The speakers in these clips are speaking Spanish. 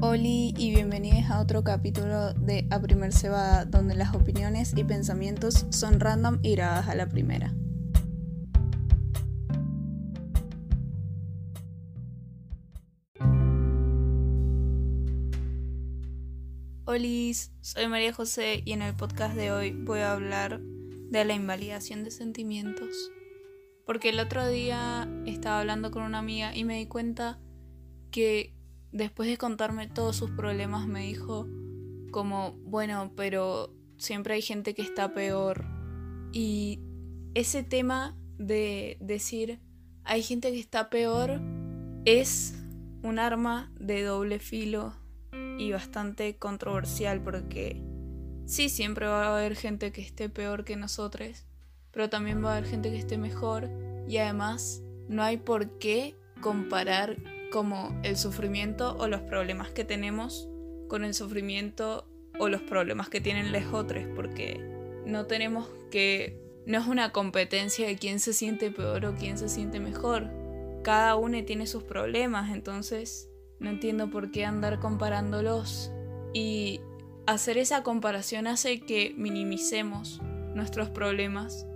Oli y bienvenidos a otro capítulo de A Primer Cebada, donde las opiniones y pensamientos son random y grabadas a la primera. Olis, soy María José y en el podcast de hoy voy a hablar de la invalidación de sentimientos. Porque el otro día estaba hablando con una amiga y me di cuenta que después de contarme todos sus problemas me dijo como, bueno, pero siempre hay gente que está peor. Y ese tema de decir, hay gente que está peor, es un arma de doble filo y bastante controversial porque sí, siempre va a haber gente que esté peor que nosotros, pero también va a haber gente que esté mejor y además no hay por qué comparar como el sufrimiento o los problemas que tenemos con el sufrimiento o los problemas que tienen los otros, porque no tenemos que... No es una competencia de quién se siente peor o quién se siente mejor. Cada uno tiene sus problemas, entonces no entiendo por qué andar comparándolos. Y hacer esa comparación hace que minimicemos nuestros problemas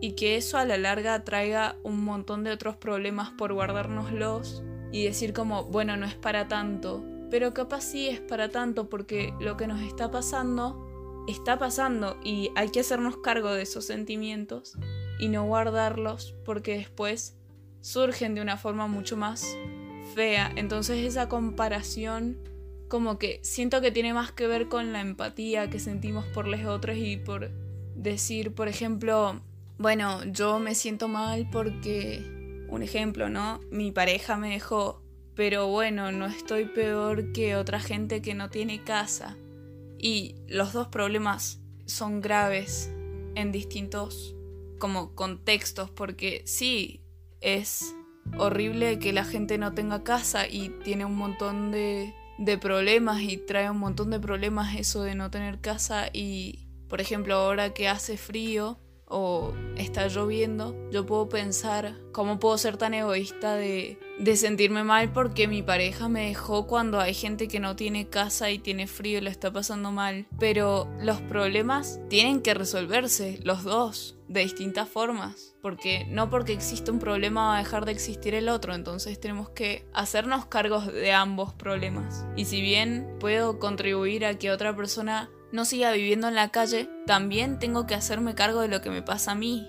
y que eso a la larga traiga un montón de otros problemas por guardárnoslos y decir como, bueno, no es para tanto, pero capaz sí es para tanto porque lo que nos está pasando está pasando y hay que hacernos cargo de esos sentimientos y no guardarlos porque después surgen de una forma mucho más fea. Entonces esa comparación como que siento que tiene más que ver con la empatía que sentimos por los otros y por decir, por ejemplo, bueno, yo me siento mal porque un ejemplo, ¿no? Mi pareja me dejó, pero bueno, no estoy peor que otra gente que no tiene casa. Y los dos problemas son graves en distintos como contextos, porque sí, es horrible que la gente no tenga casa y tiene un montón de, de problemas y trae un montón de problemas eso de no tener casa y, por ejemplo, ahora que hace frío, o está lloviendo, yo puedo pensar cómo puedo ser tan egoísta de, de, sentirme mal porque mi pareja me dejó cuando hay gente que no tiene casa y tiene frío y lo está pasando mal. Pero los problemas tienen que resolverse, los dos, de distintas formas. Porque no porque existe un problema va a dejar de existir el otro, entonces tenemos que hacernos cargos de ambos problemas. Y si bien puedo contribuir a que otra persona no siga viviendo en la calle, también tengo que hacerme cargo de lo que me pasa a mí.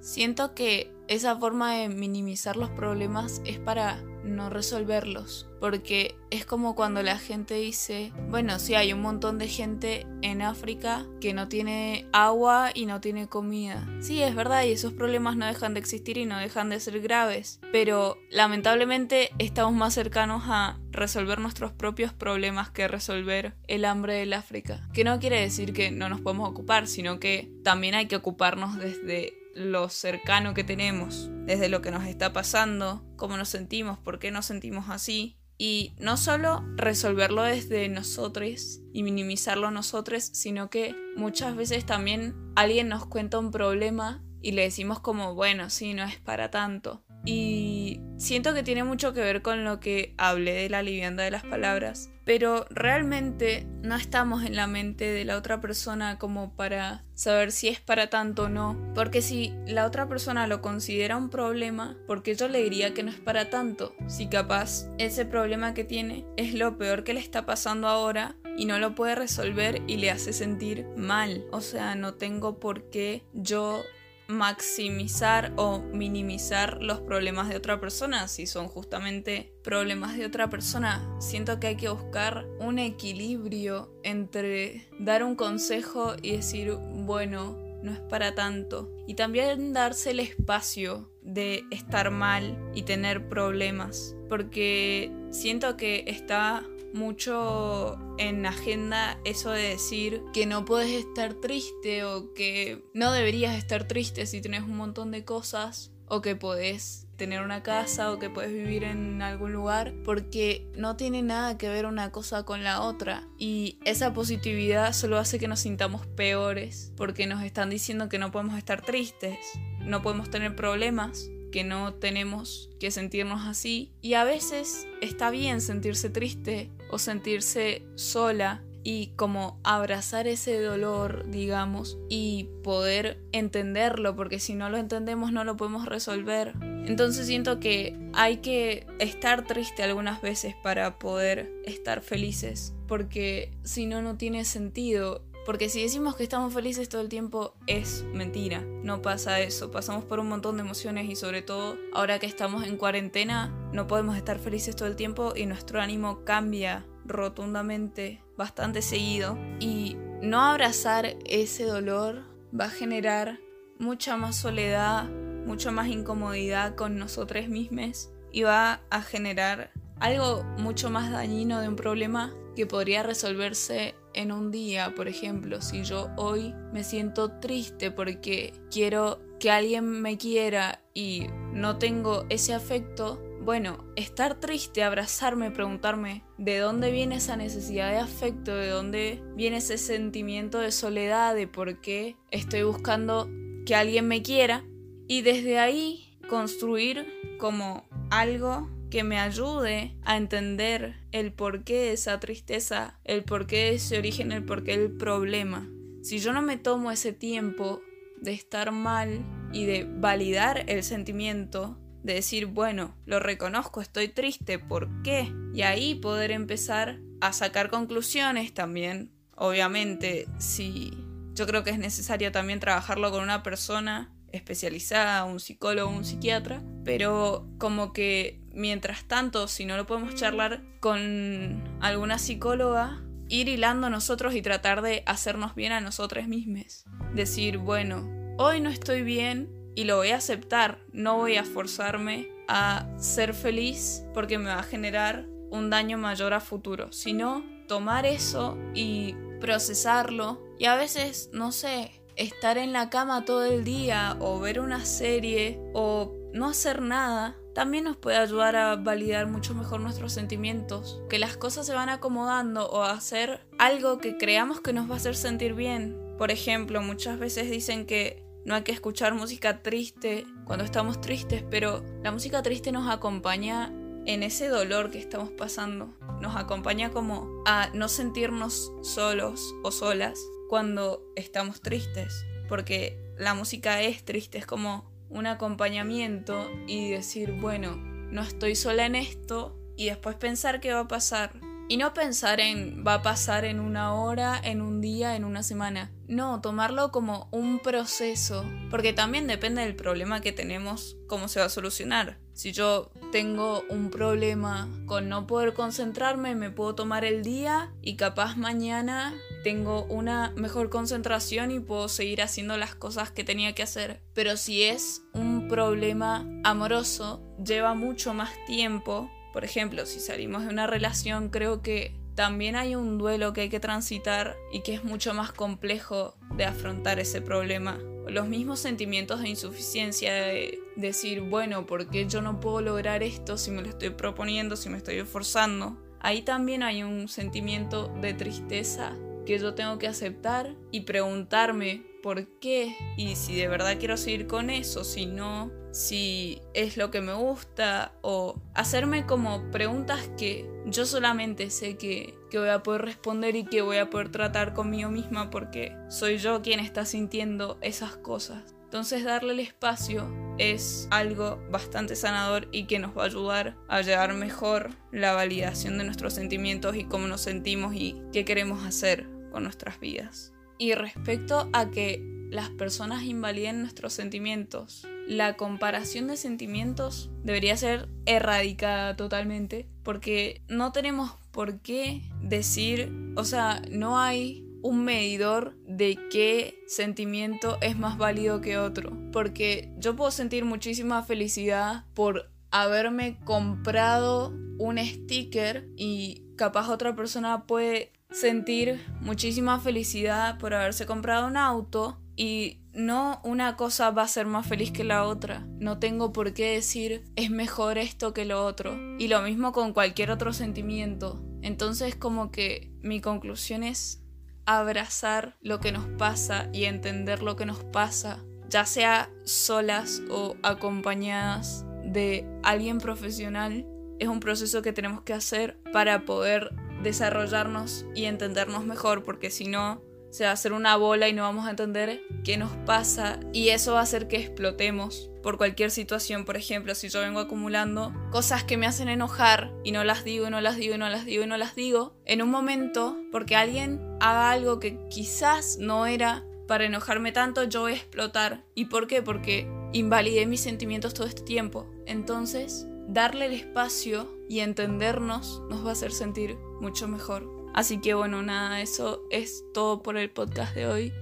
Siento que esa forma de minimizar los problemas es para no resolverlos, porque es como cuando la gente dice, bueno, sí hay un montón de gente en África que no tiene agua y no tiene comida. Sí, es verdad, y esos problemas no dejan de existir y no dejan de ser graves, pero lamentablemente estamos más cercanos a resolver nuestros propios problemas que resolver el hambre del África. Que no quiere decir que no nos podemos ocupar, sino que también hay que ocuparnos desde lo cercano que tenemos, desde lo que nos está pasando, cómo nos sentimos, por qué nos sentimos así. Y no solo resolverlo desde nosotros y minimizarlo nosotros, sino que muchas veces también alguien nos cuenta un problema y le decimos como, bueno, sí, no es para tanto. Y siento que tiene mucho que ver con lo que hablé de la liviandad de las palabras, pero realmente no estamos en la mente de la otra persona como para saber si es para tanto o no, porque si la otra persona lo considera un problema, porque yo le diría que no es para tanto, si capaz ese problema que tiene es lo peor que le está pasando ahora y no lo puede resolver y le hace sentir mal. O sea, no tengo por qué yo maximizar o minimizar los problemas de otra persona si son justamente problemas de otra persona. Siento que hay que buscar un equilibrio entre dar un consejo y decir, bueno, no es para tanto. Y también darse el espacio de estar mal y tener problemas. Porque siento que está mucho en agenda eso de decir que no puedes estar triste o que no deberías estar triste si tienes un montón de cosas o que podés tener una casa o que puedes vivir en algún lugar porque no tiene nada que ver una cosa con la otra. Y esa positividad solo hace que nos sintamos peores porque nos están diciendo que no podemos estar tristes, no podemos tener problemas que no tenemos que sentirnos así. Y a veces está bien sentirse triste o sentirse sola y como abrazar ese dolor, digamos, y poder entenderlo, porque si no lo entendemos no lo podemos resolver. Entonces siento que hay que estar triste algunas veces para poder estar felices, porque si no, no tiene sentido. Porque si decimos que estamos felices todo el tiempo es mentira, no pasa eso, pasamos por un montón de emociones y sobre todo ahora que estamos en cuarentena no podemos estar felices todo el tiempo y nuestro ánimo cambia rotundamente bastante seguido. Y no abrazar ese dolor va a generar mucha más soledad, mucha más incomodidad con nosotros mismos y va a generar algo mucho más dañino de un problema que podría resolverse en un día, por ejemplo, si yo hoy me siento triste porque quiero que alguien me quiera y no tengo ese afecto, bueno, estar triste, abrazarme, preguntarme de dónde viene esa necesidad de afecto, de dónde viene ese sentimiento de soledad, de por qué estoy buscando que alguien me quiera y desde ahí construir como algo que me ayude a entender el porqué de esa tristeza, el porqué de ese origen, el porqué del problema. Si yo no me tomo ese tiempo de estar mal y de validar el sentimiento, de decir, bueno, lo reconozco, estoy triste, ¿por qué? Y ahí poder empezar a sacar conclusiones también. Obviamente, si yo creo que es necesario también trabajarlo con una persona especializada, un psicólogo, un psiquiatra, pero como que mientras tanto, si no lo podemos charlar con alguna psicóloga, ir hilando nosotros y tratar de hacernos bien a nosotros mismos. Decir, bueno, hoy no estoy bien y lo voy a aceptar, no voy a forzarme a ser feliz porque me va a generar un daño mayor a futuro, sino tomar eso y procesarlo. Y a veces, no sé, estar en la cama todo el día o ver una serie o no hacer nada también nos puede ayudar a validar mucho mejor nuestros sentimientos, que las cosas se van acomodando o hacer algo que creamos que nos va a hacer sentir bien. Por ejemplo, muchas veces dicen que no hay que escuchar música triste cuando estamos tristes, pero la música triste nos acompaña en ese dolor que estamos pasando. Nos acompaña como a no sentirnos solos o solas cuando estamos tristes, porque la música es triste, es como un acompañamiento y decir, bueno, no estoy sola en esto y después pensar qué va a pasar. Y no pensar en va a pasar en una hora, en un día, en una semana. No, tomarlo como un proceso, porque también depende del problema que tenemos, cómo se va a solucionar. Si yo tengo un problema con no poder concentrarme, me puedo tomar el día y capaz mañana tengo una mejor concentración y puedo seguir haciendo las cosas que tenía que hacer. Pero si es un problema amoroso, lleva mucho más tiempo. Por ejemplo, si salimos de una relación, creo que también hay un duelo que hay que transitar y que es mucho más complejo de afrontar ese problema. Los mismos sentimientos de insuficiencia, de decir, bueno, ¿por qué yo no puedo lograr esto si me lo estoy proponiendo, si me estoy esforzando? Ahí también hay un sentimiento de tristeza que yo tengo que aceptar y preguntarme por qué y si de verdad quiero seguir con eso, si no, si es lo que me gusta o hacerme como preguntas que yo solamente sé que, que voy a poder responder y que voy a poder tratar conmigo misma porque soy yo quien está sintiendo esas cosas. Entonces darle el espacio es algo bastante sanador y que nos va a ayudar a llevar mejor la validación de nuestros sentimientos y cómo nos sentimos y qué queremos hacer con nuestras vidas. Y respecto a que las personas invaliden nuestros sentimientos, la comparación de sentimientos debería ser erradicada totalmente porque no tenemos por qué decir, o sea, no hay un medidor de qué sentimiento es más válido que otro. Porque yo puedo sentir muchísima felicidad por haberme comprado un sticker y capaz otra persona puede sentir muchísima felicidad por haberse comprado un auto y no una cosa va a ser más feliz que la otra. No tengo por qué decir es mejor esto que lo otro. Y lo mismo con cualquier otro sentimiento. Entonces como que mi conclusión es abrazar lo que nos pasa y entender lo que nos pasa ya sea solas o acompañadas de alguien profesional, es un proceso que tenemos que hacer para poder desarrollarnos y entendernos mejor, porque si no, se va a hacer una bola y no vamos a entender qué nos pasa y eso va a hacer que explotemos por cualquier situación. Por ejemplo, si yo vengo acumulando cosas que me hacen enojar y no las digo y no las digo y no las digo no las digo, en un momento, porque alguien haga algo que quizás no era para enojarme tanto, yo voy a explotar. ¿Y por qué? Porque invalidé mis sentimientos todo este tiempo. Entonces, darle el espacio y entendernos nos va a hacer sentir mucho mejor. Así que bueno, nada, eso es todo por el podcast de hoy.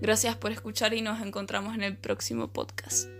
Gracias por escuchar y nos encontramos en el próximo podcast.